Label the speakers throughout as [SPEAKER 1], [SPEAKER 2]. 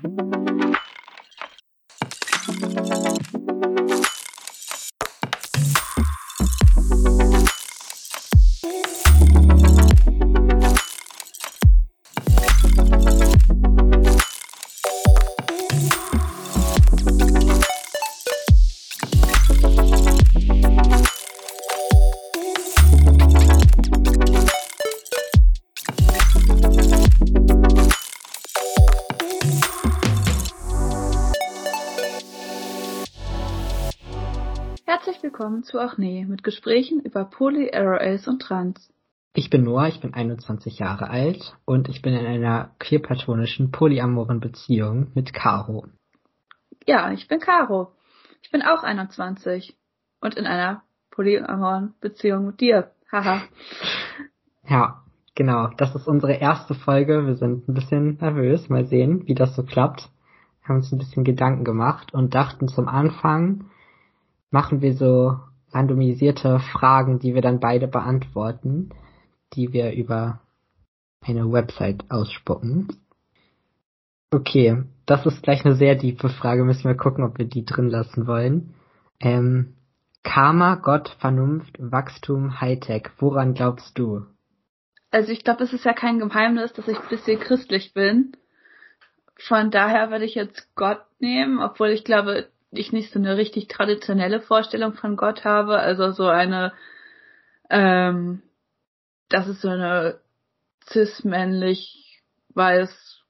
[SPEAKER 1] Thank you. Willkommen zu Acne mit Gesprächen über Poly, ROLs und Trans.
[SPEAKER 2] Ich bin Noah, ich bin 21 Jahre alt und ich bin in einer queerplatonischen polyamoren Beziehung mit Caro.
[SPEAKER 1] Ja, ich bin Caro. Ich bin auch 21 und in einer polyamoren Beziehung mit dir. Haha.
[SPEAKER 2] Ja, genau. Das ist unsere erste Folge. Wir sind ein bisschen nervös. Mal sehen, wie das so klappt. Wir haben uns ein bisschen Gedanken gemacht und dachten zum Anfang, machen wir so randomisierte Fragen, die wir dann beide beantworten, die wir über eine Website ausspucken. Okay, das ist gleich eine sehr tiefe Frage, müssen wir gucken, ob wir die drin lassen wollen. Ähm, Karma, Gott, Vernunft, Wachstum, Hightech, woran glaubst du?
[SPEAKER 1] Also ich glaube, es ist ja kein Geheimnis, dass ich ein bisschen christlich bin. Von daher würde ich jetzt Gott nehmen, obwohl ich glaube, ich nicht so eine richtig traditionelle Vorstellung von Gott habe, also so eine, ähm, dass es so eine cis-männlich weiß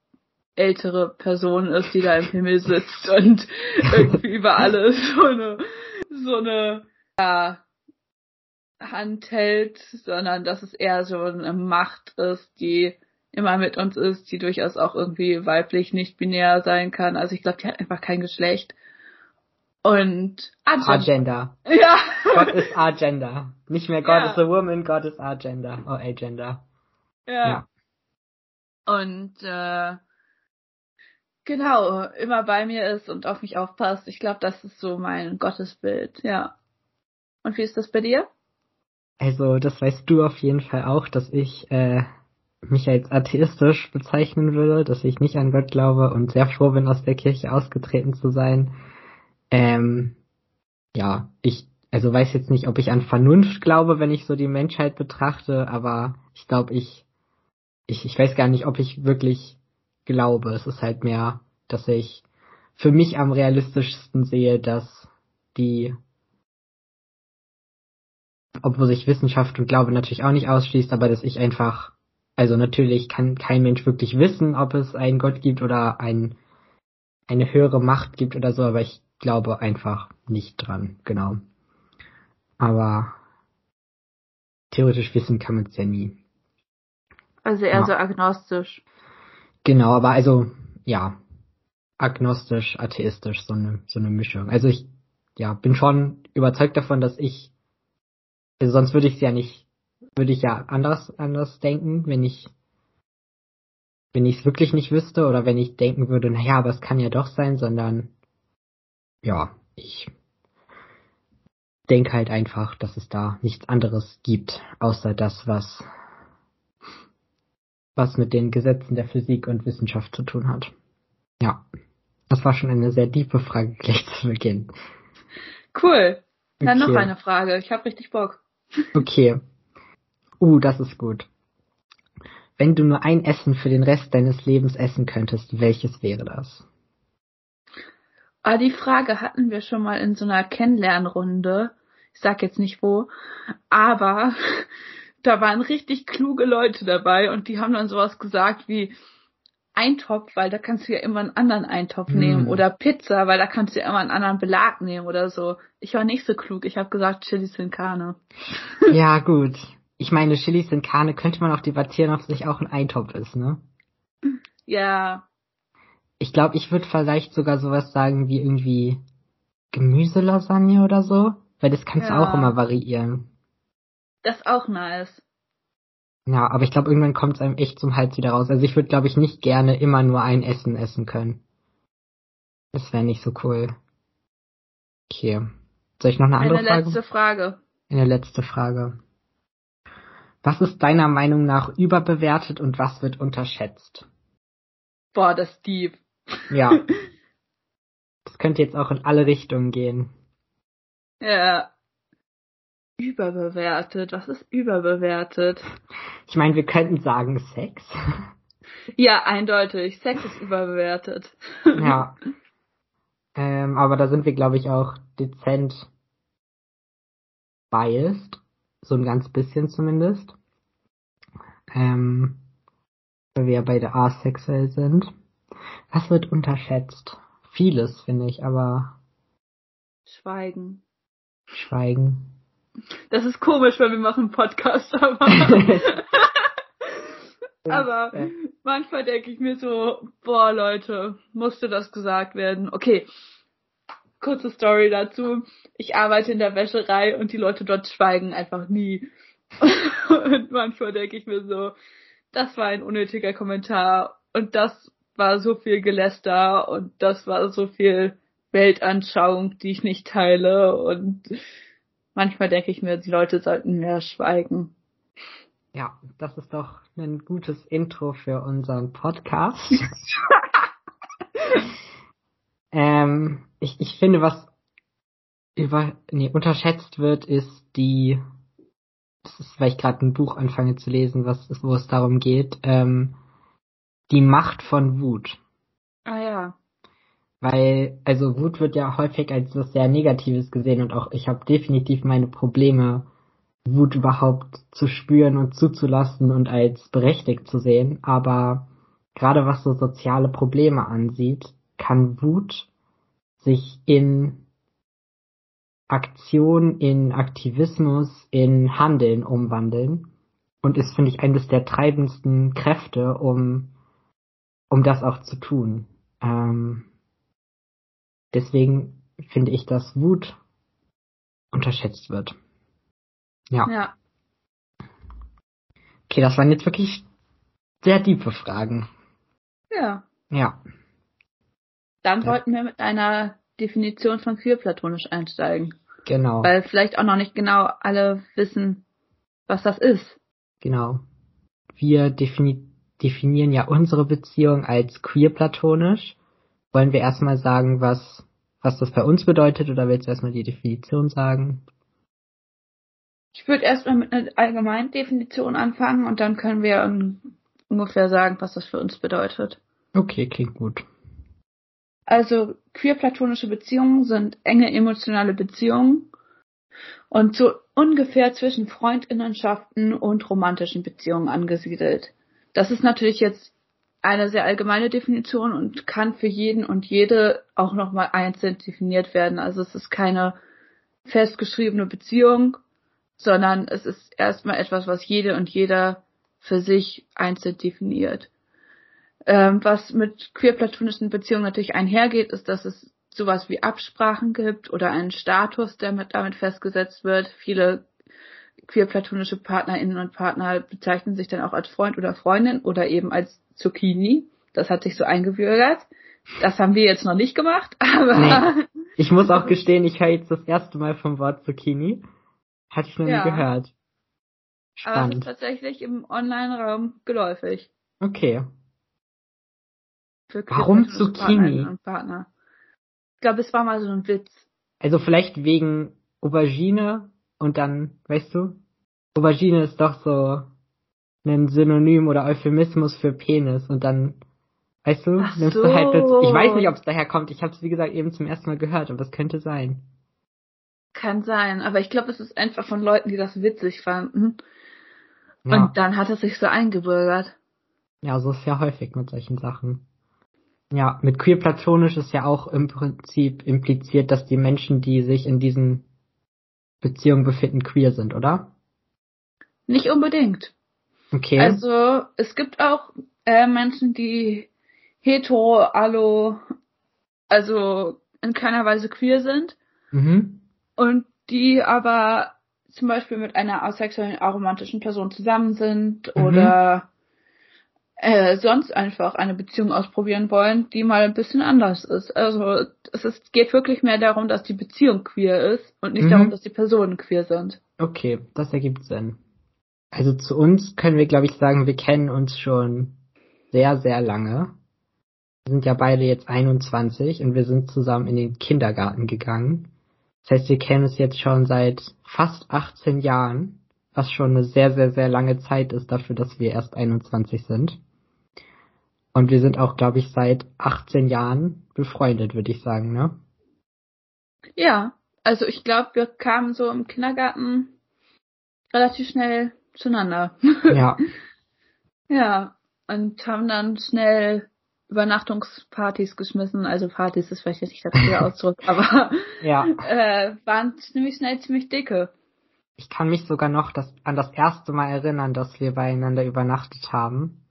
[SPEAKER 1] ältere Person ist, die da im Himmel sitzt und irgendwie über alles so eine, so eine, ja, Hand hält, sondern dass es eher so eine Macht ist, die immer mit uns ist, die durchaus auch irgendwie weiblich nicht binär sein kann. Also ich glaube, die hat einfach kein Geschlecht. Und
[SPEAKER 2] Agenda.
[SPEAKER 1] Ja.
[SPEAKER 2] Gott ist Agenda. Nicht mehr God
[SPEAKER 1] Ja.
[SPEAKER 2] is a woman, God is Agenda. Oh, Agenda.
[SPEAKER 1] Ja.
[SPEAKER 2] Ja.
[SPEAKER 1] Und äh, genau, immer bei mir ist und auf mich aufpasst. Ich glaube, das ist so mein Gottesbild, ja. Und wie ist das bei dir?
[SPEAKER 2] Also, das weißt du auf jeden Fall auch, dass ich äh, mich als atheistisch bezeichnen würde, dass ich nicht an Gott glaube und sehr froh bin, aus der Kirche ausgetreten zu sein. Ähm, ja, ich also weiß jetzt nicht, ob ich an Vernunft glaube, wenn ich so die Menschheit betrachte, aber ich glaube, ich, ich, ich weiß gar nicht, ob ich wirklich glaube. Es ist halt mehr, dass ich für mich am realistischsten sehe, dass die obwohl sich Wissenschaft und Glaube natürlich auch nicht ausschließt, aber dass ich einfach, also natürlich kann kein Mensch wirklich wissen, ob es einen Gott gibt oder ein, eine höhere Macht gibt oder so, aber ich glaube einfach nicht dran, genau. Aber theoretisch wissen kann man es ja nie.
[SPEAKER 1] Also eher
[SPEAKER 2] Ja.
[SPEAKER 1] so agnostisch.
[SPEAKER 2] Genau, aber also, ja, agnostisch, atheistisch, so eine, so eine Mischung. Also ich, ja, bin schon überzeugt davon, dass ich, also sonst würde ich es ja nicht, würde ich ja anders, anders denken, wenn ich, wenn ich es wirklich nicht wüsste oder wenn ich denken würde, naja, aber es kann ja doch sein, sondern, ja, ich denke halt einfach, dass es da nichts anderes gibt, außer das, was was mit den Gesetzen der Physik und Wissenschaft zu tun hat. Ja, das war schon eine sehr tiefe Frage gleich zu Beginn.
[SPEAKER 1] Cool. Dann noch
[SPEAKER 2] Okay.
[SPEAKER 1] eine Frage. Ich habe richtig Bock.
[SPEAKER 2] Okay. Uh, das ist gut. Wenn du nur ein Essen für den Rest deines Lebens essen könntest, welches wäre das?
[SPEAKER 1] Ah, die Frage hatten wir schon mal in so einer Kennenlernrunde. Ich sag jetzt nicht wo, aber da waren richtig kluge Leute dabei und die haben dann sowas gesagt wie Eintopf, weil da kannst du ja immer einen anderen Eintopf
[SPEAKER 2] Hm.
[SPEAKER 1] nehmen oder Pizza, weil da kannst du ja immer einen anderen Belag nehmen oder so. Ich war nicht so klug. Ich habe gesagt Chili sin Carne.
[SPEAKER 2] ja, gut. Ich meine, Chilis in Karne könnte man auch debattieren, ob es nicht auch ein Eintopf ist, ne?
[SPEAKER 1] Ja,
[SPEAKER 2] Ich glaube, ich würde vielleicht sogar sowas sagen wie irgendwie Gemüselasagne oder so, weil das kannst du
[SPEAKER 1] Ja.
[SPEAKER 2] auch immer variieren.
[SPEAKER 1] das ist auch nice.
[SPEAKER 2] Ja, aber ich glaube, irgendwann kommt es einem echt zum Hals wieder raus. Also ich würde, glaube ich, nicht gerne immer nur ein Essen essen können. Das wäre nicht so cool. Okay. Soll ich noch eine andere
[SPEAKER 1] Eine
[SPEAKER 2] Frage?
[SPEAKER 1] letzte Frage.
[SPEAKER 2] Eine letzte Frage. Was ist deiner Meinung nach überbewertet und was wird unterschätzt?
[SPEAKER 1] Boah, das ist deep.
[SPEAKER 2] Ja. Das könnte jetzt auch in alle Richtungen gehen.
[SPEAKER 1] Ja. Überbewertet. Was ist überbewertet?
[SPEAKER 2] Ich meine, wir könnten sagen Sex.
[SPEAKER 1] Ja, eindeutig. Sex ist überbewertet.
[SPEAKER 2] Ja. Ähm, aber da sind wir, glaube ich, auch dezent biased. So ein ganz bisschen zumindest. Ähm, weil wir ja beide asexuell sind. Was wird unterschätzt? Vieles, finde ich, aber
[SPEAKER 1] Schweigen.
[SPEAKER 2] Schweigen.
[SPEAKER 1] Das ist komisch, weil wir machen einen Podcast, aber, aber manchmal denke ich mir so, boah Leute, musste das gesagt werden. Okay, kurze Story dazu. Ich arbeite in der Wäscherei und die Leute dort schweigen einfach nie. und manchmal denke ich mir so, das war ein unnötiger Kommentar und das war so viel Geläster und das war so viel Weltanschauung, die ich nicht teile und manchmal denke ich mir, die Leute sollten mehr schweigen.
[SPEAKER 2] Ja, das ist doch ein gutes Intro für unseren Podcast. ähm, ich, ich finde, was über, nee, unterschätzt wird, ist die, das ist, weil ich gerade ein Buch anfange zu lesen, was, wo es darum geht, ähm, die Macht von Wut.
[SPEAKER 1] Ah ja.
[SPEAKER 2] Weil, also Wut wird ja häufig als was sehr Negatives gesehen und auch ich habe definitiv meine Probleme, Wut überhaupt zu spüren und zuzulassen und als berechtigt zu sehen. Aber gerade was so soziale Probleme ansieht, kann Wut sich in Aktion, in Aktivismus, in Handeln umwandeln und ist, finde ich, eines der treibendsten Kräfte, um, um das auch zu tun. Ähm, deswegen finde ich, dass Wut unterschätzt wird. Ja.
[SPEAKER 1] Ja.
[SPEAKER 2] Okay, das waren jetzt wirklich sehr tiefe Fragen.
[SPEAKER 1] Ja.
[SPEAKER 2] Ja.
[SPEAKER 1] Dann
[SPEAKER 2] Ja.
[SPEAKER 1] wollten wir mit einer Definition von queerplatonisch einsteigen.
[SPEAKER 2] Genau.
[SPEAKER 1] Weil vielleicht auch noch nicht genau alle wissen, was das ist.
[SPEAKER 2] Genau. Wir defini definieren ja unsere Beziehung als queer-platonisch. Wollen wir erstmal sagen, was, was das bei uns bedeutet, oder willst du erstmal die Definition sagen?
[SPEAKER 1] Ich würde erstmal mit einer allgemeinen Definition anfangen und dann können wir un ungefähr sagen, was das für uns bedeutet.
[SPEAKER 2] Okay, klingt gut.
[SPEAKER 1] Also queer-platonische Beziehungen sind enge emotionale Beziehungen und so ungefähr zwischen Freundinnenschaften und romantischen Beziehungen angesiedelt. Das ist natürlich jetzt eine sehr allgemeine Definition und kann für jeden und jede auch nochmal einzeln definiert werden. Also es ist keine festgeschriebene Beziehung, sondern es ist erstmal etwas, was jede und jeder für sich einzeln definiert. Ähm, was mit queer-platonischen Beziehungen natürlich einhergeht, ist, dass es sowas wie Absprachen gibt oder einen Status, der mit damit festgesetzt wird. Viele queer-platonische Partnerinnen und Partner bezeichnen sich dann auch als Freund oder Freundin oder eben als Zucchini. Das hat sich so eingebürgert. Das haben wir jetzt noch nicht gemacht, aber
[SPEAKER 2] Nee. Ich muss auch gestehen, ich höre jetzt das erste Mal vom Wort Zucchini. Hatte ich noch
[SPEAKER 1] Ja.
[SPEAKER 2] nie gehört.
[SPEAKER 1] aber es ist
[SPEAKER 2] Spannend.
[SPEAKER 1] tatsächlich im Online-Raum geläufig.
[SPEAKER 2] Okay.
[SPEAKER 1] Für
[SPEAKER 2] Warum Zucchini?
[SPEAKER 1] Und Partner. Ich glaube, es war mal so ein Witz.
[SPEAKER 2] Also vielleicht wegen Aubergine und dann, weißt du, Aubergine ist doch so ein Synonym oder Euphemismus für Penis und dann, weißt du,
[SPEAKER 1] Ach
[SPEAKER 2] nimmst
[SPEAKER 1] so.
[SPEAKER 2] du halt plötzlich, ich weiß nicht, ob es daher kommt, ich habe es wie gesagt eben zum ersten Mal gehört, aber es könnte sein.
[SPEAKER 1] Kann sein, aber ich glaube, es ist einfach von Leuten, die das witzig fanden.
[SPEAKER 2] Ja,
[SPEAKER 1] Und dann hat es sich so eingebürgert.
[SPEAKER 2] ja, so ist ja häufig mit solchen Sachen. Ja, mit queer platonisch ist ja auch im Prinzip impliziert, dass die Menschen, die sich in diesen Beziehungen befinden, queer sind, oder?
[SPEAKER 1] Nicht unbedingt.
[SPEAKER 2] Okay.
[SPEAKER 1] Also es gibt auch äh, Menschen, die hetero, allo, also in keiner Weise queer sind
[SPEAKER 2] mhm.
[SPEAKER 1] und die aber zum Beispiel mit einer asexuellen, aromantischen Person zusammen sind
[SPEAKER 2] Mhm.
[SPEAKER 1] oder äh, sonst einfach eine Beziehung ausprobieren wollen, die mal ein bisschen anders ist. Also es ist, geht wirklich mehr darum, dass die Beziehung queer ist und nicht
[SPEAKER 2] Mhm.
[SPEAKER 1] darum, dass die Personen queer sind.
[SPEAKER 2] Okay, das ergibt Sinn. Also zu uns können wir, glaube ich, sagen, wir kennen uns schon sehr, sehr lange. Wir sind ja beide jetzt 21 und wir sind zusammen in den Kindergarten gegangen. Das heißt, wir kennen es jetzt schon seit fast 18 Jahren, was schon eine sehr, sehr, sehr lange Zeit ist dafür, dass wir erst 21 sind. Und wir sind auch, glaube ich, seit 18 Jahren befreundet, würde ich sagen, ne?
[SPEAKER 1] Ja, also ich glaube, wir kamen so im Kindergarten relativ schnell zueinander.
[SPEAKER 2] Ja.
[SPEAKER 1] ja, und haben dann schnell Übernachtungspartys geschmissen. Also Partys ist vielleicht nicht der richtige Ausdruck, aber
[SPEAKER 2] ja.
[SPEAKER 1] äh, waren ziemlich schnell ziemlich dicke.
[SPEAKER 2] Ich kann mich sogar noch das, an das erste Mal erinnern, dass wir beieinander übernachtet haben.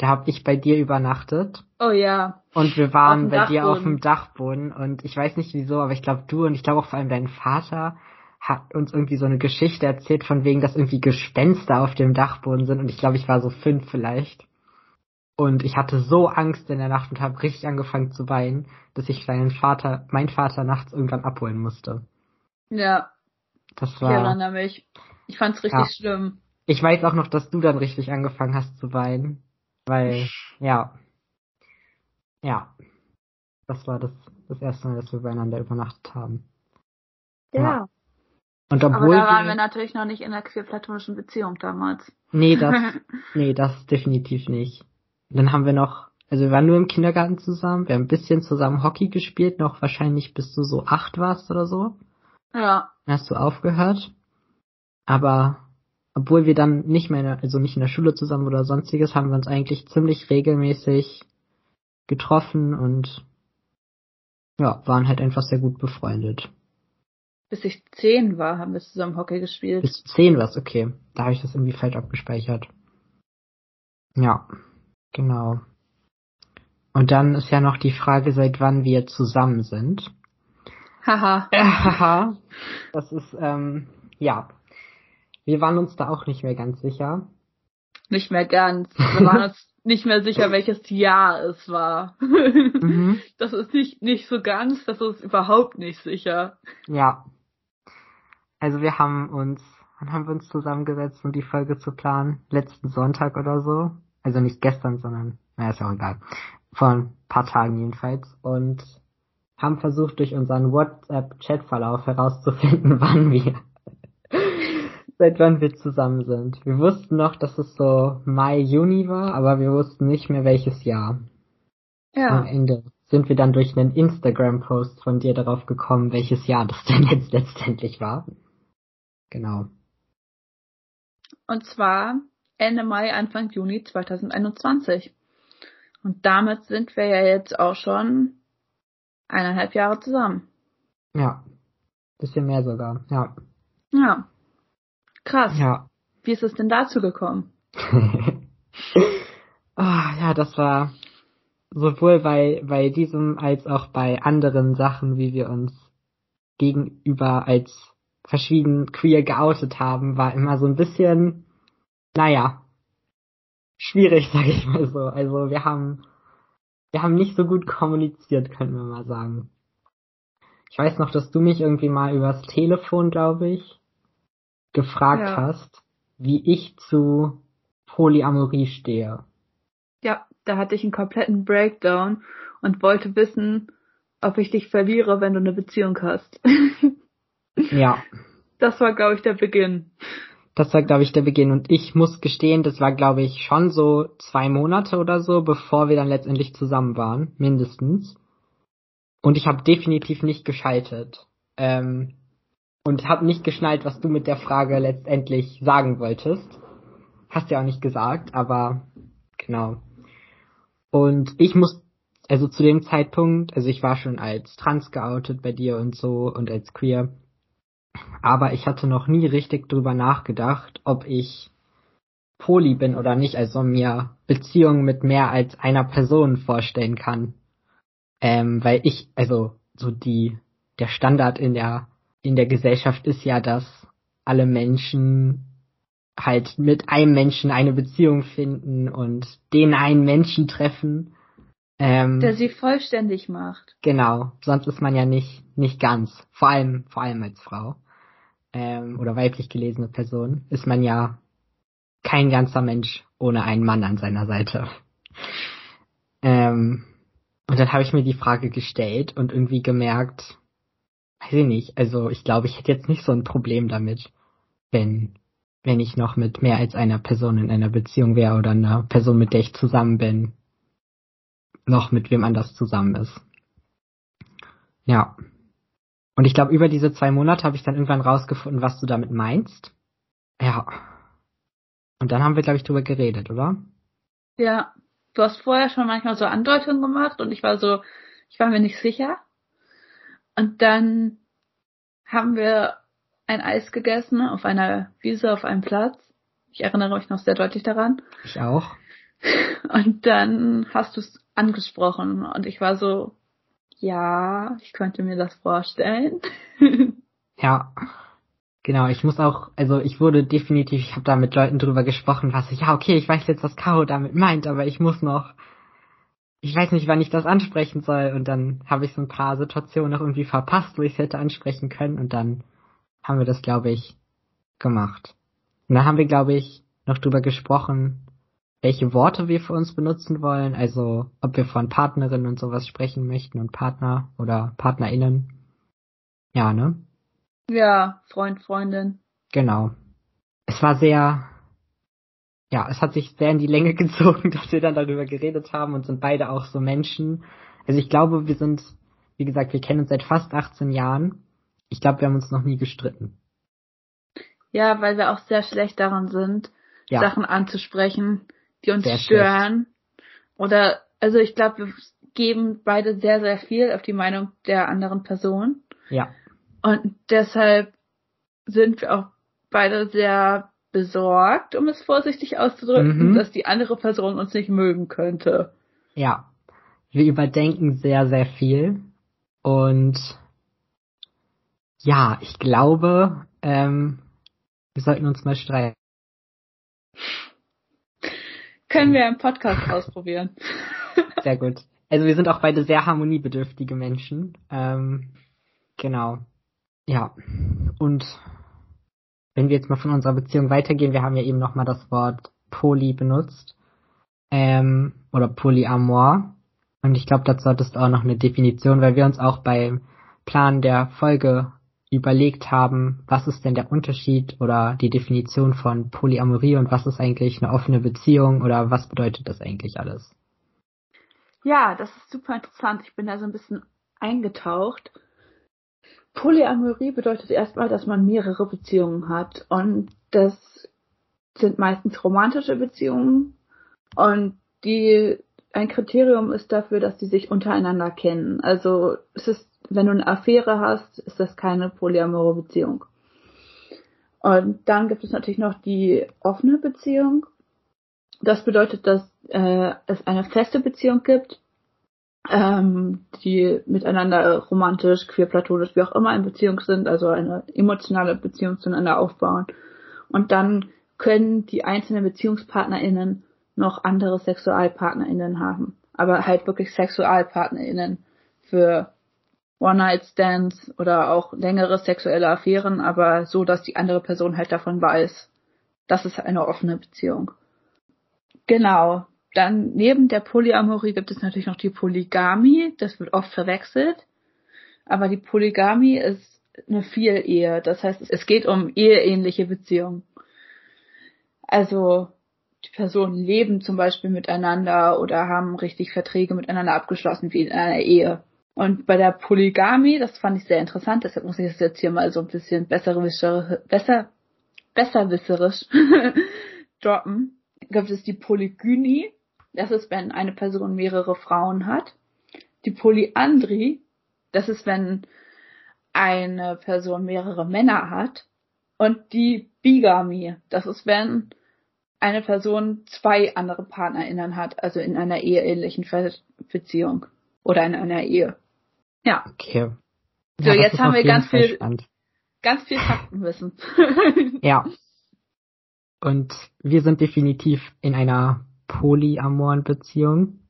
[SPEAKER 2] Da habe ich bei dir übernachtet.
[SPEAKER 1] Oh ja.
[SPEAKER 2] Und wir waren bei Dachboden. dir auf dem Dachboden und ich weiß nicht wieso, aber ich glaube du und ich glaube auch vor allem dein Vater hat uns irgendwie so eine Geschichte erzählt von wegen, dass irgendwie Gespenster auf dem Dachboden sind und ich glaube, ich war so fünf vielleicht. Und ich hatte so Angst in der Nacht und habe richtig angefangen zu weinen, dass ich deinen Vater, mein Vater nachts irgendwann abholen musste.
[SPEAKER 1] Ja.
[SPEAKER 2] Das war.
[SPEAKER 1] Ich erinnere mich. Ich fand's richtig ja. schlimm.
[SPEAKER 2] Ich weiß auch noch, dass du dann richtig angefangen hast zu weinen. Weil, ja. Ja. Das war das, das erste Mal, dass wir beieinander übernachtet haben.
[SPEAKER 1] Ja. ja. Und obwohl Aber da waren wir, wir natürlich noch nicht in einer queer-platonischen Beziehung damals.
[SPEAKER 2] Nee, das, nee, das definitiv nicht. Dann haben wir noch, also wir waren nur im Kindergarten zusammen, wir haben ein bisschen zusammen Hockey gespielt, noch wahrscheinlich bis du so acht warst oder so.
[SPEAKER 1] Ja.
[SPEAKER 2] Dann hast du aufgehört. Aber obwohl wir dann nicht mehr, in der, also nicht in der Schule zusammen oder sonstiges, haben wir uns eigentlich ziemlich regelmäßig getroffen und ja, waren halt einfach sehr gut befreundet.
[SPEAKER 1] Bis ich zehn war, haben wir zusammen Hockey gespielt.
[SPEAKER 2] Bis zehn war's, okay. Da habe ich das irgendwie falsch abgespeichert. Ja, genau. Und dann ist ja noch die Frage, seit wann wir zusammen sind.
[SPEAKER 1] Haha.
[SPEAKER 2] Haha. das ist, ähm, ja. Wir waren uns da auch nicht mehr ganz sicher.
[SPEAKER 1] Nicht mehr ganz. Wir waren uns nicht mehr sicher, welches Jahr es war. Mhm. Das ist nicht, nicht so ganz, das ist überhaupt nicht sicher.
[SPEAKER 2] Ja. Also wir haben uns, wann haben wir uns zusammengesetzt, um die Folge zu planen? Letzten Sonntag oder so. Also nicht gestern, sondern, naja, ist ja auch egal. Vor ein paar Tagen jedenfalls. Und haben versucht, durch unseren WhatsApp-Chat-Verlauf herauszufinden, wann wir, seit wann wir zusammen sind. Wir wussten noch, dass es so Mai, Juni war, aber wir wussten nicht mehr welches Jahr.
[SPEAKER 1] Ja.
[SPEAKER 2] Am Ende sind wir dann durch einen Instagram-Post von dir darauf gekommen, welches Jahr das denn jetzt letztendlich war. Genau.
[SPEAKER 1] Und zwar Ende Mai, Anfang Juni 2021. Und damit sind wir ja jetzt auch schon eineinhalb Jahre zusammen.
[SPEAKER 2] Ja. Bisschen mehr sogar, ja.
[SPEAKER 1] Ja. Krass.
[SPEAKER 2] Ja.
[SPEAKER 1] Wie ist es denn dazu gekommen?
[SPEAKER 2] oh, ja, das war sowohl bei, bei diesem als auch bei anderen Sachen, wie wir uns gegenüber als verschieden queer geoutet haben, war immer so ein bisschen, naja, schwierig, sag ich mal so. Also wir haben, wir haben nicht so gut kommuniziert, können wir mal sagen. Ich weiß noch, dass du mich irgendwie mal übers Telefon, glaube ich, gefragt ja. hast, wie ich zu Polyamorie stehe.
[SPEAKER 1] Ja, da hatte ich einen kompletten Breakdown und wollte wissen, ob ich dich verliere, wenn du eine Beziehung hast.
[SPEAKER 2] Ja.
[SPEAKER 1] Das war, glaube ich, der Beginn.
[SPEAKER 2] Das war, glaube ich, der Beginn. Und ich muss gestehen, das war, glaube ich, schon so zwei Monate oder so, bevor wir dann letztendlich zusammen waren, mindestens. Und ich habe definitiv nicht geschaltet. Ähm, und habe nicht geschnallt, was du mit der Frage letztendlich sagen wolltest. Hast ja auch nicht gesagt, aber genau. Und ich muss, also zu dem Zeitpunkt, also ich war schon als trans geoutet bei dir und so und als queer aber ich hatte noch nie richtig drüber nachgedacht, ob ich poly bin oder nicht, also mir Beziehungen mit mehr als einer Person vorstellen kann. Ähm, weil ich, also so die, der Standard in der, in der Gesellschaft ist ja, dass alle Menschen halt mit einem Menschen eine Beziehung finden und den einen Menschen treffen. Ähm,
[SPEAKER 1] der sie vollständig macht.
[SPEAKER 2] Genau, sonst ist man ja nicht, nicht ganz. Vor allem, vor allem als Frau ähm, oder weiblich gelesene Person, ist man ja kein ganzer Mensch ohne einen Mann an seiner Seite. Ähm, Und dann habe ich mir die Frage gestellt und irgendwie gemerkt, weiß ich nicht, also ich glaube, ich hätte jetzt nicht so ein Problem damit, wenn, wenn ich noch mit mehr als einer Person in einer Beziehung wäre oder einer Person, mit der ich zusammen bin, noch mit wem anders zusammen ist. Ja. Und ich glaube, über diese zwei Monate habe ich dann irgendwann rausgefunden, was du damit meinst. Ja. Und dann haben wir, glaube ich, drüber geredet, oder?
[SPEAKER 1] Ja. Du hast vorher schon manchmal so Andeutungen gemacht und ich war so, ich war mir nicht sicher. Und dann haben wir ein Eis gegessen auf einer Wiese auf einem Platz. Ich erinnere mich noch sehr deutlich daran.
[SPEAKER 2] Ich auch.
[SPEAKER 1] Und dann hast du es angesprochen und ich war so, ja, ich könnte mir das vorstellen.
[SPEAKER 2] ja. Genau, ich muss auch, also ich wurde definitiv, ich habe da mit Leuten drüber gesprochen, was ich, ja, okay, ich weiß jetzt, was Caro damit meint, aber ich muss noch, ich weiß nicht, wann ich das ansprechen soll. Und dann habe ich so ein paar Situationen noch irgendwie verpasst, wo ich es hätte ansprechen können. Und dann haben wir das, glaube ich, gemacht. Und dann haben wir, glaube ich, noch drüber gesprochen, welche Worte wir für uns benutzen wollen, also ob wir von Partnerinnen und sowas sprechen möchten und Partner oder PartnerInnen. Ja, ne?
[SPEAKER 1] Ja, Freund, Freundin.
[SPEAKER 2] Genau. Es war sehr, ja, es hat sich sehr in die Länge gezogen, dass wir dann darüber geredet haben und sind beide auch so Menschen. Also ich glaube, wir sind, wie gesagt, wir kennen uns seit fast 18 Jahren. Ich glaube, wir haben uns noch nie gestritten.
[SPEAKER 1] Ja, weil wir auch sehr schlecht daran sind, ja. Sachen anzusprechen die uns sehr stören. Schlecht. Oder, also ich glaube, wir geben beide sehr, sehr viel auf die Meinung der anderen Person.
[SPEAKER 2] Ja.
[SPEAKER 1] Und deshalb sind wir auch beide sehr besorgt, um es vorsichtig auszudrücken, mhm. dass die andere Person uns nicht mögen könnte.
[SPEAKER 2] Ja. Wir überdenken sehr, sehr viel. Und ja, ich glaube, ähm, wir sollten uns mal streiten.
[SPEAKER 1] Können wir im Podcast ausprobieren.
[SPEAKER 2] Sehr gut. Also wir sind auch beide sehr harmoniebedürftige Menschen. Ähm, genau. Ja. Und wenn wir jetzt mal von unserer Beziehung weitergehen, wir haben ja eben nochmal das Wort Poly benutzt. Ähm, oder Polyamor. Und ich glaube, dazu hattest du auch noch eine Definition, weil wir uns auch beim Plan der Folge überlegt haben, was ist denn der Unterschied oder die Definition von Polyamorie und was ist eigentlich eine offene Beziehung oder was bedeutet das eigentlich alles?
[SPEAKER 1] Ja, das ist super interessant. Ich bin da so ein bisschen eingetaucht. Polyamorie bedeutet erstmal, dass man mehrere Beziehungen hat und das sind meistens romantische Beziehungen und die ein Kriterium ist dafür, dass die sich untereinander kennen. Also es ist wenn du eine Affäre hast, ist das keine polyamore Beziehung. Und dann gibt es natürlich noch die offene Beziehung. Das bedeutet, dass äh, es eine feste Beziehung gibt, ähm, die miteinander romantisch, queer, platonisch, wie auch immer in Beziehung sind, also eine emotionale Beziehung zueinander aufbauen. Und dann können die einzelnen BeziehungspartnerInnen noch andere SexualpartnerInnen haben. Aber halt wirklich SexualpartnerInnen für One-Night-Stands oder auch längere sexuelle Affären, aber so, dass die andere Person halt davon weiß. Das ist eine offene Beziehung. Genau. Dann neben der Polyamorie gibt es natürlich noch die Polygamie. Das wird oft verwechselt. Aber die Polygamie ist eine Vielehe. Das heißt, es geht um eheähnliche Beziehungen. Also die Personen leben zum Beispiel miteinander oder haben richtig Verträge miteinander abgeschlossen wie in einer Ehe. Und bei der Polygamie, das fand ich sehr interessant, deshalb muss ich das jetzt hier mal so ein bisschen besser, besserwisserisch droppen, gibt es die Polygynie. Das ist, wenn eine Person mehrere Frauen hat. Die Polyandrie, das ist, wenn eine Person mehrere Männer hat. Und die Bigamie, das ist, wenn eine Person zwei andere PartnerInnen hat, also in einer eheähnlichen Beziehung oder in einer Ehe. Ja.
[SPEAKER 2] Okay.
[SPEAKER 1] So, ja, jetzt haben wir ganz viel, spannend. ganz viel Faktenwissen.
[SPEAKER 2] ja. Und wir sind definitiv in einer polyamoren Beziehung.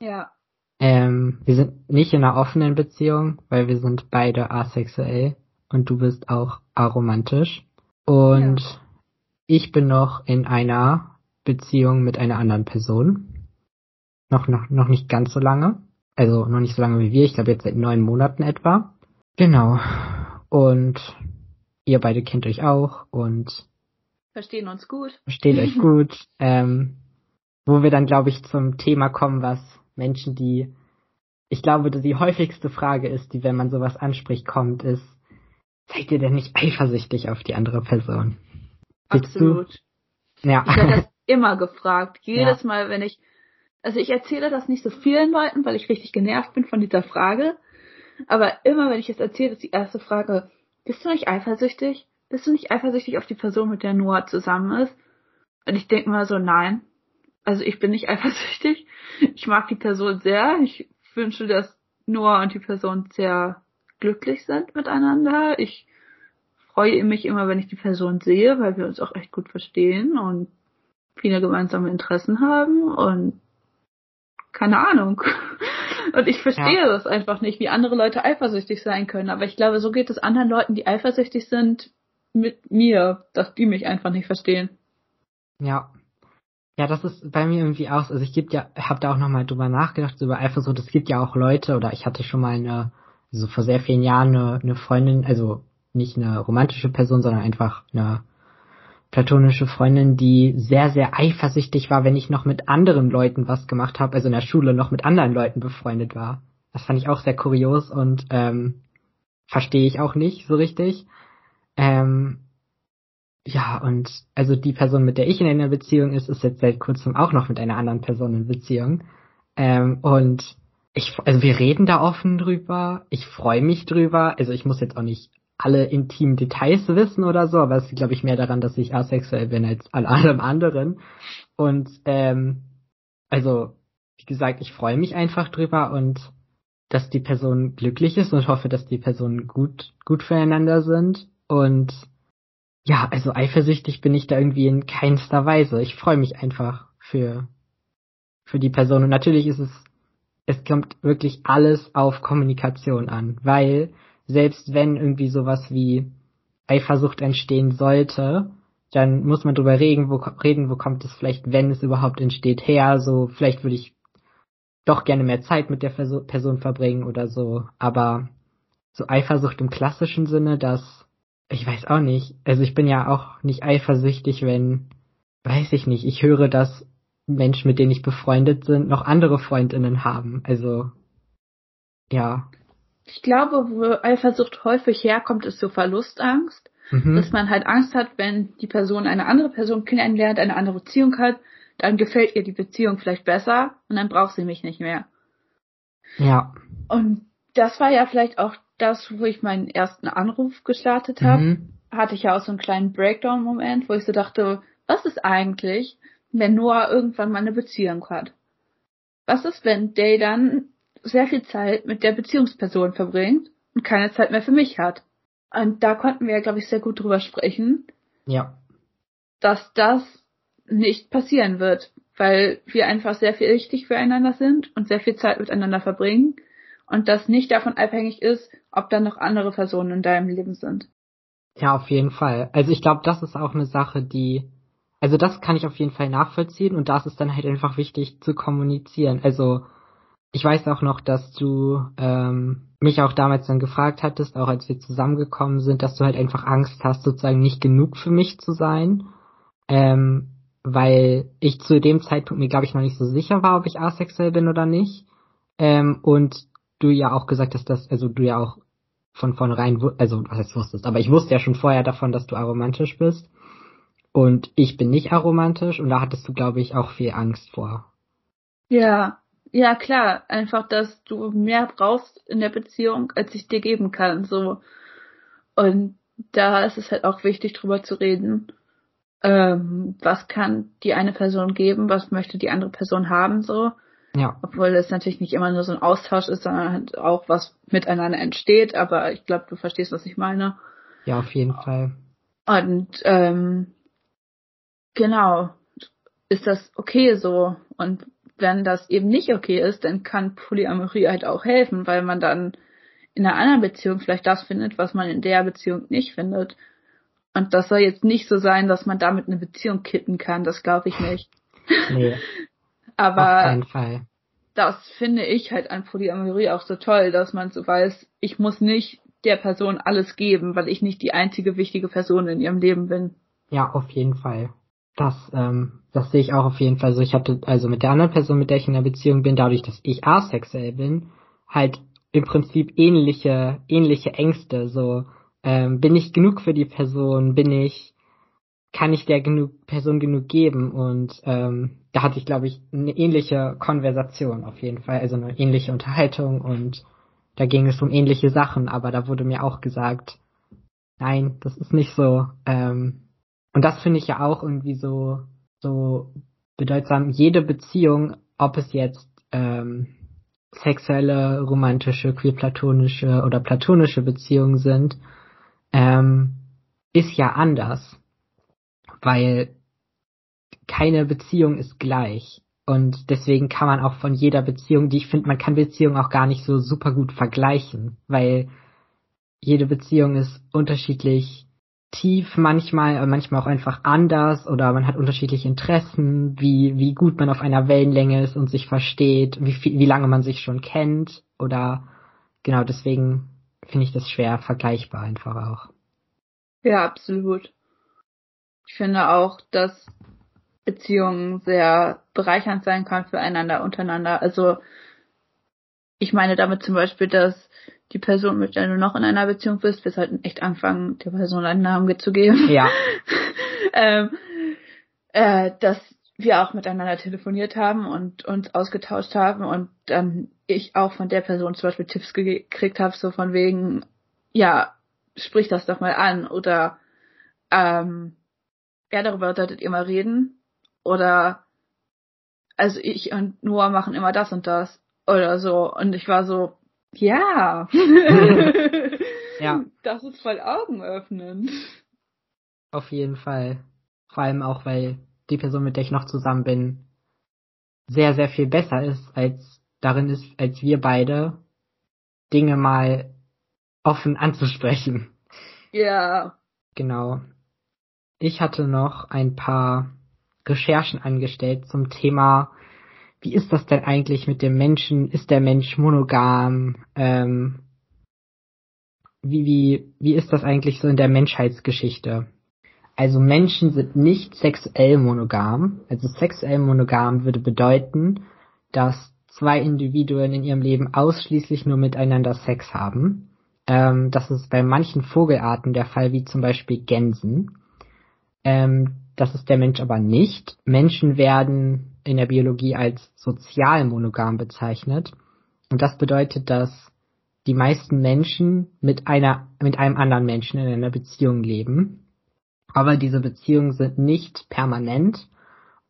[SPEAKER 1] Ja.
[SPEAKER 2] Ähm, wir sind nicht in einer offenen Beziehung, weil wir sind beide asexuell und du bist auch aromantisch. Und ja. ich bin noch in einer Beziehung mit einer anderen Person. Noch, noch, noch nicht ganz so lange. also noch nicht so lange wie wir, ich glaube jetzt seit neun Monaten etwa. Genau. Und ihr beide kennt euch auch und
[SPEAKER 1] verstehen uns gut.
[SPEAKER 2] Versteht euch gut. Ähm, wo wir dann, glaube ich, zum Thema kommen, was Menschen, die, ich glaube, die häufigste Frage ist, die, wenn man sowas anspricht, kommt, ist, seid ihr denn nicht eifersüchtig auf die andere Person?
[SPEAKER 1] Absolut. Ja. Ich werde das immer gefragt. Jedes ja. Mal, wenn ich, also ich erzähle das nicht so vielen Leuten, weil ich richtig genervt bin von dieser Frage. Aber immer, wenn ich es erzähle, ist die erste Frage, bist du nicht eifersüchtig? Bist du nicht eifersüchtig auf die Person, mit der Noah zusammen ist? Und ich denke mal so, nein. Also ich bin nicht eifersüchtig. Ich mag die Person sehr. Ich wünsche, dass Noah und die Person sehr glücklich sind miteinander. Ich freue mich immer, wenn ich die Person sehe, weil wir uns auch echt gut verstehen und viele gemeinsame Interessen haben und keine Ahnung. Und ich verstehe ja. das einfach nicht, wie andere Leute eifersüchtig sein können. Aber ich glaube, so geht es anderen Leuten, die eifersüchtig sind, mit mir, dass die mich einfach nicht verstehen.
[SPEAKER 2] Ja. Ja, das ist bei mir irgendwie auch, also ich gibt ja, hab da auch nochmal drüber nachgedacht, über Eifersucht, es gibt ja auch Leute, oder ich hatte schon mal eine, so vor sehr vielen Jahren eine, eine Freundin, also nicht eine romantische Person, sondern einfach eine platonische Freundin, die sehr, sehr eifersüchtig war, wenn ich noch mit anderen Leuten was gemacht habe, also in der Schule noch mit anderen Leuten befreundet war. Das fand ich auch sehr kurios und ähm, verstehe ich auch nicht so richtig. Ähm, ja, und also die Person, mit der ich in einer Beziehung ist, ist jetzt seit kurzem auch noch mit einer anderen Person in Beziehung. Ähm, und ich, also wir reden da offen drüber. Ich freue mich drüber. Also ich muss jetzt auch nicht alle intimen Details wissen oder so, aber es liegt, glaube ich, mehr daran, dass ich asexuell bin als an allem anderen. Und ähm, also, wie gesagt, ich freue mich einfach drüber und dass die Person glücklich ist und hoffe, dass die Personen gut, gut füreinander sind. Und ja, also eifersüchtig bin ich da irgendwie in keinster Weise. Ich freue mich einfach für, für die Person. Und natürlich ist es, es kommt wirklich alles auf Kommunikation an, weil selbst wenn irgendwie sowas wie Eifersucht entstehen sollte, dann muss man drüber reden, wo, reden, wo kommt es vielleicht, wenn es überhaupt entsteht, her. So, vielleicht würde ich doch gerne mehr Zeit mit der Person verbringen oder so. Aber so Eifersucht im klassischen Sinne, dass, ich weiß auch nicht. Also ich bin ja auch nicht eifersüchtig, wenn, weiß ich nicht, ich höre, dass Menschen, mit denen ich befreundet sind, noch andere Freundinnen haben. Also, ja.
[SPEAKER 1] Ich glaube, wo Eifersucht häufig herkommt, ist so Verlustangst. Mhm. Dass man halt Angst hat, wenn die Person eine andere Person kennenlernt, eine andere Beziehung hat, dann gefällt ihr die Beziehung vielleicht besser und dann braucht sie mich nicht mehr.
[SPEAKER 2] Ja.
[SPEAKER 1] Und das war ja vielleicht auch das, wo ich meinen ersten Anruf gestartet habe. Mhm. Hatte ich ja auch so einen kleinen Breakdown-Moment, wo ich so dachte, was ist eigentlich, wenn Noah irgendwann mal eine Beziehung hat? Was ist, wenn Day dann sehr viel Zeit mit der Beziehungsperson verbringt und keine Zeit mehr für mich hat. Und da konnten wir ja, glaube ich, sehr gut drüber sprechen.
[SPEAKER 2] Ja.
[SPEAKER 1] Dass das nicht passieren wird, weil wir einfach sehr viel wichtig füreinander sind und sehr viel Zeit miteinander verbringen und das nicht davon abhängig ist, ob dann noch andere Personen in deinem Leben sind.
[SPEAKER 2] Ja, auf jeden Fall. Also ich glaube, das ist auch eine Sache, die, also das kann ich auf jeden Fall nachvollziehen und da ist es dann halt einfach wichtig zu kommunizieren. Also ich weiß auch noch, dass du ähm, mich auch damals dann gefragt hattest, auch als wir zusammengekommen sind, dass du halt einfach Angst hast, sozusagen nicht genug für mich zu sein. Ähm, weil ich zu dem Zeitpunkt mir, glaube ich, noch nicht so sicher war, ob ich asexuell bin oder nicht. Ähm, und du ja auch gesagt hast, dass, also du ja auch von vornherein, also was heißt wusstest, aber ich wusste ja schon vorher davon, dass du aromantisch bist. Und ich bin nicht aromantisch und da hattest du, glaube ich, auch viel Angst vor.
[SPEAKER 1] Ja, ja, klar. Einfach, dass du mehr brauchst in der Beziehung, als ich dir geben kann, so. Und da ist es halt auch wichtig, drüber zu reden. Ähm, was kann die eine Person geben? Was möchte die andere Person haben, so.
[SPEAKER 2] Ja.
[SPEAKER 1] Obwohl es natürlich nicht immer nur so ein Austausch ist, sondern halt auch was miteinander entsteht. Aber ich glaube, du verstehst, was ich meine.
[SPEAKER 2] Ja, auf jeden Fall.
[SPEAKER 1] Und ähm, genau, ist das okay so? Und wenn das eben nicht okay ist, dann kann Polyamorie halt auch helfen, weil man dann in einer anderen Beziehung vielleicht das findet, was man in der Beziehung nicht findet. Und das soll jetzt nicht so sein, dass man damit eine Beziehung kitten kann, das glaube ich nicht.
[SPEAKER 2] Nee.
[SPEAKER 1] Aber
[SPEAKER 2] auf keinen Fall.
[SPEAKER 1] das finde ich halt an Polyamorie auch so toll, dass man so weiß, ich muss nicht der Person alles geben, weil ich nicht die einzige wichtige Person in ihrem Leben bin.
[SPEAKER 2] Ja, auf jeden Fall. Das, ähm, das sehe ich auch auf jeden Fall so. Ich hatte also mit der anderen Person, mit der ich in einer Beziehung bin, dadurch, dass ich asexuell bin, halt im Prinzip ähnliche, ähnliche Ängste. So, ähm, bin ich genug für die Person? Bin ich, kann ich der genug Person genug geben? Und ähm, da hatte ich, glaube ich, eine ähnliche Konversation auf jeden Fall, also eine ähnliche Unterhaltung und da ging es um ähnliche Sachen, aber da wurde mir auch gesagt, nein, das ist nicht so. Ähm, und das finde ich ja auch irgendwie so, so bedeutsam. Jede Beziehung, ob es jetzt ähm, sexuelle, romantische, queer-platonische oder platonische Beziehungen sind, ähm, ist ja anders. Weil keine Beziehung ist gleich. Und deswegen kann man auch von jeder Beziehung, die ich finde, man kann Beziehungen auch gar nicht so super gut vergleichen, weil jede Beziehung ist unterschiedlich tief manchmal, manchmal auch einfach anders oder man hat unterschiedliche Interessen, wie, wie gut man auf einer Wellenlänge ist und sich versteht, wie, viel, wie lange man sich schon kennt oder genau deswegen finde ich das schwer vergleichbar einfach auch.
[SPEAKER 1] Ja, absolut. Ich finde auch, dass Beziehungen sehr bereichernd sein kann füreinander untereinander. Also ich meine damit zum Beispiel, dass die Person, mit der du noch in einer Beziehung bist, wir sollten echt anfangen, der Person einen Namen zu geben.
[SPEAKER 2] Ja.
[SPEAKER 1] ähm, äh, dass wir auch miteinander telefoniert haben und uns ausgetauscht haben und dann ich auch von der Person zum Beispiel Tipps gekriegt habe, so von wegen, ja, sprich das doch mal an oder ähm, ja, darüber solltet ihr mal reden? Oder also ich und Noah machen immer das und das oder so. Und ich war so ja.
[SPEAKER 2] Ja.
[SPEAKER 1] Das ist voll augenöffnend.
[SPEAKER 2] Auf jeden Fall. Vor allem auch weil die Person mit der ich noch zusammen bin sehr sehr viel besser ist als darin ist als wir beide Dinge mal offen anzusprechen.
[SPEAKER 1] Ja.
[SPEAKER 2] Genau ich hatte noch ein paar Recherchen angestellt zum Thema, wie ist das denn eigentlich mit dem Menschen? Ist der Mensch monogam? Ähm, wie, wie, wie ist das eigentlich so in der Menschheitsgeschichte? Also Menschen sind nicht sexuell monogam. Also sexuell monogam würde bedeuten, dass zwei Individuen in ihrem Leben ausschließlich nur miteinander Sex haben. Ähm, das ist bei manchen Vogelarten der Fall, wie zum Beispiel Gänsen. Ähm, das ist der Mensch aber nicht. Menschen werden in der Biologie als sozial monogam bezeichnet. Und das bedeutet, dass die meisten Menschen mit einer, mit einem anderen Menschen in einer Beziehung leben. Aber diese Beziehungen sind nicht permanent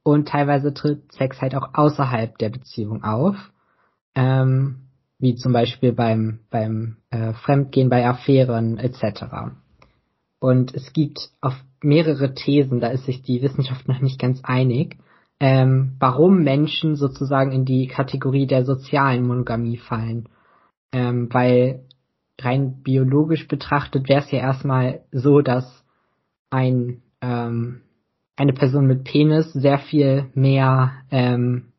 [SPEAKER 2] und teilweise tritt Sex halt auch außerhalb der Beziehung auf. Ähm, wie zum Beispiel beim, beim äh, Fremdgehen, bei Affären etc. Und es gibt auf mehrere Thesen, da ist sich die Wissenschaft noch nicht ganz einig, ähm, warum Menschen sozusagen in die Kategorie der sozialen Monogamie fallen. Ähm, weil rein biologisch betrachtet wäre es ja erstmal so, dass ein ähm, eine Person mit Penis sehr viel mehr ähm,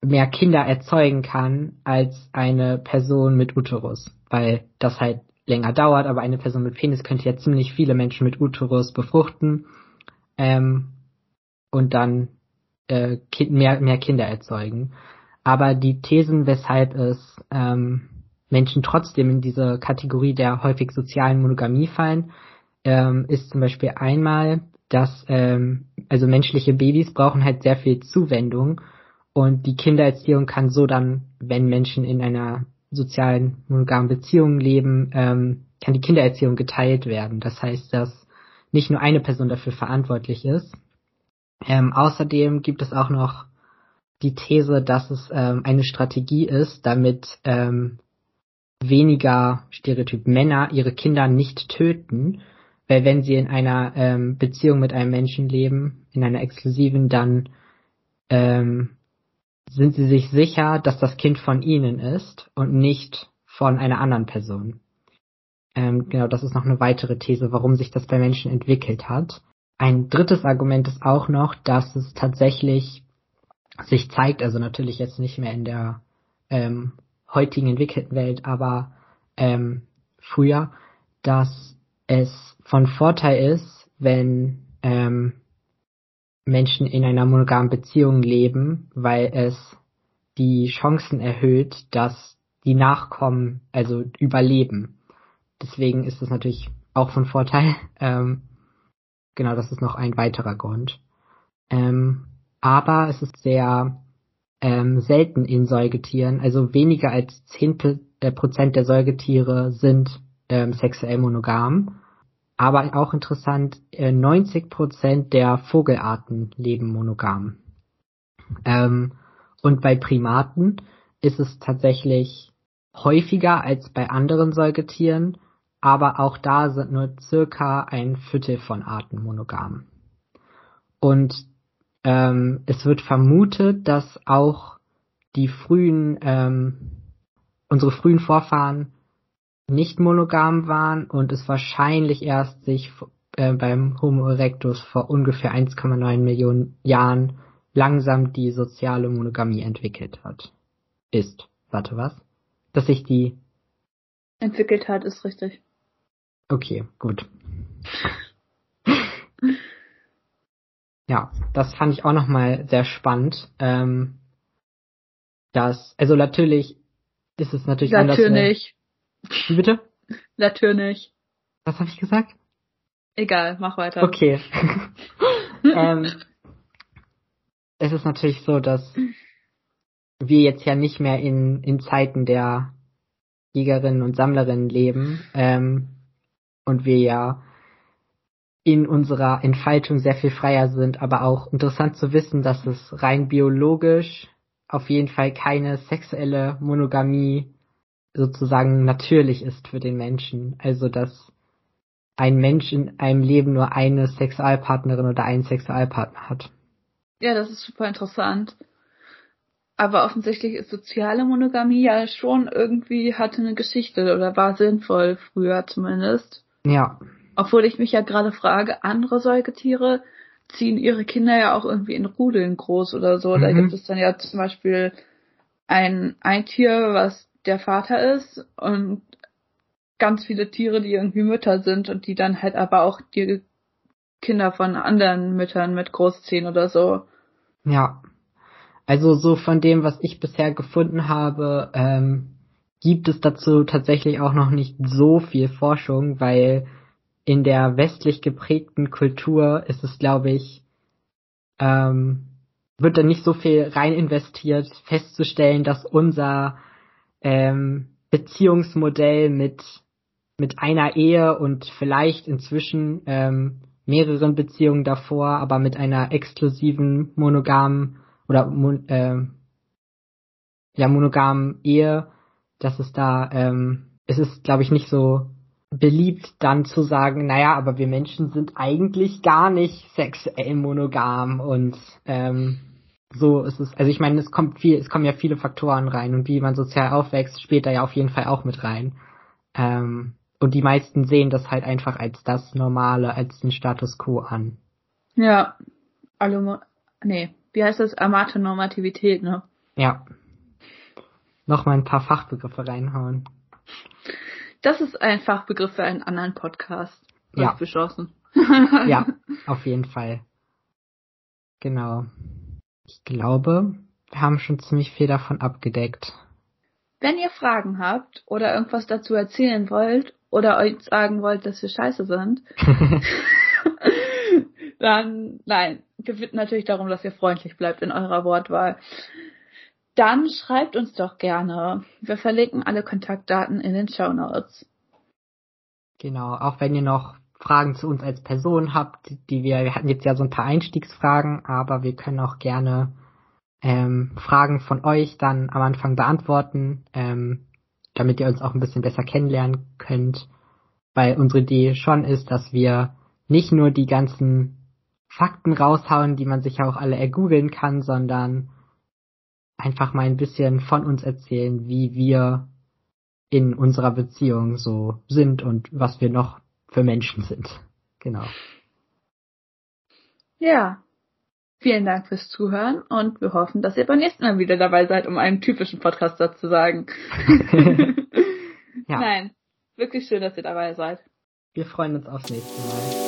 [SPEAKER 2] mehr Kinder erzeugen kann als eine Person mit Uterus, weil das halt länger dauert, aber eine Person mit Penis könnte ja ziemlich viele Menschen mit Uterus befruchten ähm, und dann äh, mehr, mehr Kinder erzeugen. Aber die Thesen, weshalb es ähm, Menschen trotzdem in diese Kategorie der häufig sozialen Monogamie fallen, ähm, ist zum Beispiel einmal, dass ähm, also menschliche Babys brauchen halt sehr viel Zuwendung und die Kindererziehung kann so dann, wenn Menschen in einer sozialen monogamen Beziehungen leben, ähm, kann die Kindererziehung geteilt werden. Das heißt, dass nicht nur eine Person dafür verantwortlich ist. Ähm, außerdem gibt es auch noch die These, dass es ähm, eine Strategie ist, damit ähm, weniger Stereotyp Männer ihre Kinder nicht töten, weil wenn sie in einer ähm, Beziehung mit einem Menschen leben, in einer exklusiven, dann ähm, sind sie sich sicher, dass das Kind von ihnen ist und nicht von einer anderen Person. Ähm, genau, das ist noch eine weitere These, warum sich das bei Menschen entwickelt hat. Ein drittes Argument ist auch noch, dass es tatsächlich sich zeigt, also natürlich jetzt nicht mehr in der ähm, heutigen entwickelten Welt, aber ähm, früher, dass es von Vorteil ist, wenn ähm, Menschen in einer monogamen Beziehung leben, weil es die Chancen erhöht, dass die Nachkommen also überleben. Deswegen ist es natürlich auch von Vorteil. Ähm, genau, das ist noch ein weiterer Grund. Ähm, aber es ist sehr ähm, selten in Säugetieren, also weniger als 10 äh, Prozent der Säugetiere sind ähm, sexuell monogam. Aber auch interessant, äh, 90 Prozent der Vogelarten leben monogam. Ähm, und bei Primaten ist es tatsächlich häufiger als bei anderen Säugetieren, aber auch da sind nur circa ein Viertel von Arten monogam. Und ähm, es wird vermutet, dass auch die frühen, ähm, unsere frühen Vorfahren nicht monogam waren und es wahrscheinlich erst sich äh, beim Homo erectus vor ungefähr 1,9 Millionen Jahren langsam die soziale Monogamie entwickelt hat. Ist. Warte, was? Dass sich die
[SPEAKER 1] entwickelt hat, ist richtig.
[SPEAKER 2] Okay, gut. ja, das fand ich auch nochmal sehr spannend. Ähm, dass, also natürlich ist es natürlich
[SPEAKER 1] natürlich.
[SPEAKER 2] anders. Wie bitte?
[SPEAKER 1] Natürlich.
[SPEAKER 2] Was habe ich gesagt?
[SPEAKER 1] Egal, mach weiter.
[SPEAKER 2] Okay. ähm, es ist natürlich so, dass wir jetzt ja nicht mehr in, in Zeiten der Jägerinnen und Sammlerinnen leben ähm, und wir ja in unserer Entfaltung sehr viel freier sind, aber auch interessant zu wissen, dass es rein biologisch auf jeden Fall keine sexuelle Monogamie sozusagen natürlich ist für den Menschen. Also dass ein Mensch in einem Leben nur eine Sexualpartnerin oder einen Sexualpartner hat.
[SPEAKER 1] Ja, das ist super interessant. Aber offensichtlich ist soziale Monogamie ja schon irgendwie hatte eine Geschichte oder war sinnvoll früher zumindest.
[SPEAKER 2] Ja.
[SPEAKER 1] Obwohl ich mich ja gerade frage, andere Säugetiere ziehen ihre Kinder ja auch irgendwie in Rudeln groß oder so. Mhm. Da gibt es dann ja zum Beispiel ein, ein Tier, was der Vater ist und ganz viele Tiere, die irgendwie Mütter sind und die dann halt aber auch die Kinder von anderen Müttern mit großziehen oder so.
[SPEAKER 2] Ja. Also so von dem, was ich bisher gefunden habe, ähm, gibt es dazu tatsächlich auch noch nicht so viel Forschung, weil in der westlich geprägten Kultur ist es, glaube ich, ähm, wird da nicht so viel rein investiert, festzustellen, dass unser ähm, Beziehungsmodell mit mit einer Ehe und vielleicht inzwischen ähm, mehreren Beziehungen davor, aber mit einer exklusiven monogamen oder äh, ja monogamen Ehe, dass es da ähm, es ist glaube ich nicht so beliebt dann zu sagen, naja, aber wir Menschen sind eigentlich gar nicht sexuell monogam und ähm, so ist es. Also ich meine, es kommt viel, es kommen ja viele Faktoren rein und wie man sozial aufwächst, spielt da ja auf jeden Fall auch mit rein. Ähm, und die meisten sehen das halt einfach als das Normale, als den Status quo an.
[SPEAKER 1] Ja. Allo nee, wie heißt das? Amatonormativität, ne?
[SPEAKER 2] Ja. Nochmal ein paar Fachbegriffe reinhauen.
[SPEAKER 1] Das ist ein Fachbegriff für einen anderen Podcast.
[SPEAKER 2] Ja.
[SPEAKER 1] Beschlossen.
[SPEAKER 2] ja, auf jeden Fall. Genau. Ich glaube, wir haben schon ziemlich viel davon abgedeckt.
[SPEAKER 1] Wenn ihr Fragen habt oder irgendwas dazu erzählen wollt oder euch sagen wollt, dass wir scheiße sind, dann nein, wir bitten natürlich darum, dass ihr freundlich bleibt in eurer Wortwahl. Dann schreibt uns doch gerne. Wir verlinken alle Kontaktdaten in den Show Notes.
[SPEAKER 2] Genau, auch wenn ihr noch Fragen zu uns als Person habt, die wir, wir hatten jetzt ja so ein paar Einstiegsfragen, aber wir können auch gerne ähm, Fragen von euch dann am Anfang beantworten. Ähm, damit ihr uns auch ein bisschen besser kennenlernen könnt, weil unsere Idee schon ist, dass wir nicht nur die ganzen Fakten raushauen, die man sich auch alle ergoogeln kann, sondern einfach mal ein bisschen von uns erzählen, wie wir in unserer Beziehung so sind und was wir noch für Menschen sind. Genau.
[SPEAKER 1] Ja. Vielen Dank fürs Zuhören und wir hoffen, dass ihr beim nächsten Mal wieder dabei seid, um einen typischen Podcaster zu sagen. ja. Nein, wirklich schön, dass ihr dabei seid.
[SPEAKER 2] Wir freuen uns aufs nächste Mal.